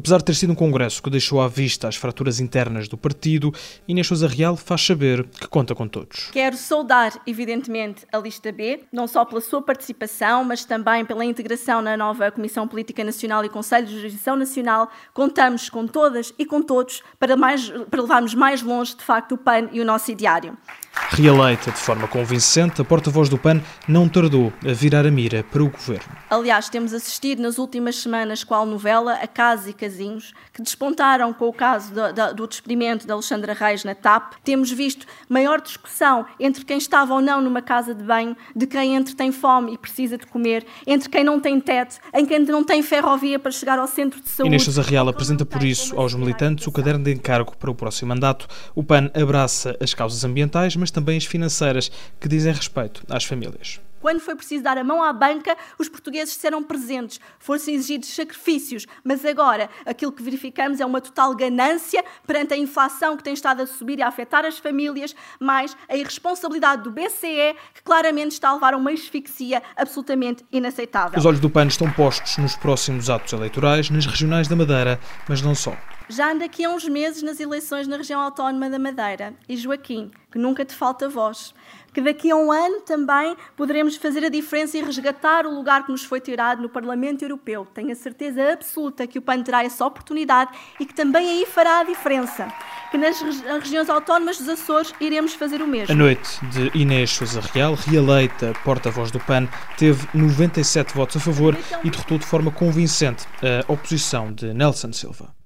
Apesar de ter sido um congresso que deixou à vista as fraturas internas do partido, Inês Sousa Real faz saber que conta com todos. Quero saudar, evidentemente, a lista B, não só pela sua participação, mas também pela integração na nova Comissão Política Nacional e Conselho de Jurisdição Nacional. Contamos com todas e com todos para, mais, para levarmos mais longe, de facto, o PAN e o nosso ideário. Reeleita de forma convincente, a porta-voz do PAN não tardou a virar a mira para o governo. Aliás, temos assistido nas últimas semanas, qual novela, a casos e casinhos, que despontaram com o caso do, do, do despedimento de Alexandra Reis na TAP. Temos visto maior discussão entre quem estava ou não numa casa de banho, de quem entre tem fome e precisa de comer, entre quem não tem teto, em quem não tem ferrovia para chegar ao centro de saúde. Inês Sousa Real apresenta por isso aos militantes o caderno de encargo para o próximo mandato. O PAN abraça as causas ambientais, mas também as financeiras, que dizem respeito às famílias. Quando foi preciso dar a mão à banca, os portugueses serão presentes, foram exigidos sacrifícios, mas agora aquilo que verificamos é uma total ganância perante a inflação que tem estado a subir e a afetar as famílias, mais a irresponsabilidade do BCE, que claramente está a levar a uma asfixia absolutamente inaceitável. Os olhos do PAN estão postos nos próximos atos eleitorais, nas regionais da Madeira, mas não só. Já anda aqui há uns meses nas eleições na região autónoma da Madeira. E Joaquim, que nunca te falta voz. Que daqui a um ano também poderemos fazer a diferença e resgatar o lugar que nos foi tirado no Parlamento Europeu. Tenho a certeza absoluta que o PAN terá essa oportunidade e que também aí fará a diferença. Que nas regiões autónomas dos Açores iremos fazer o mesmo. A noite de Inês Sousa Real, reeleita porta-voz do PAN, teve 97 votos a favor e derrotou de forma convincente a oposição de Nelson Silva.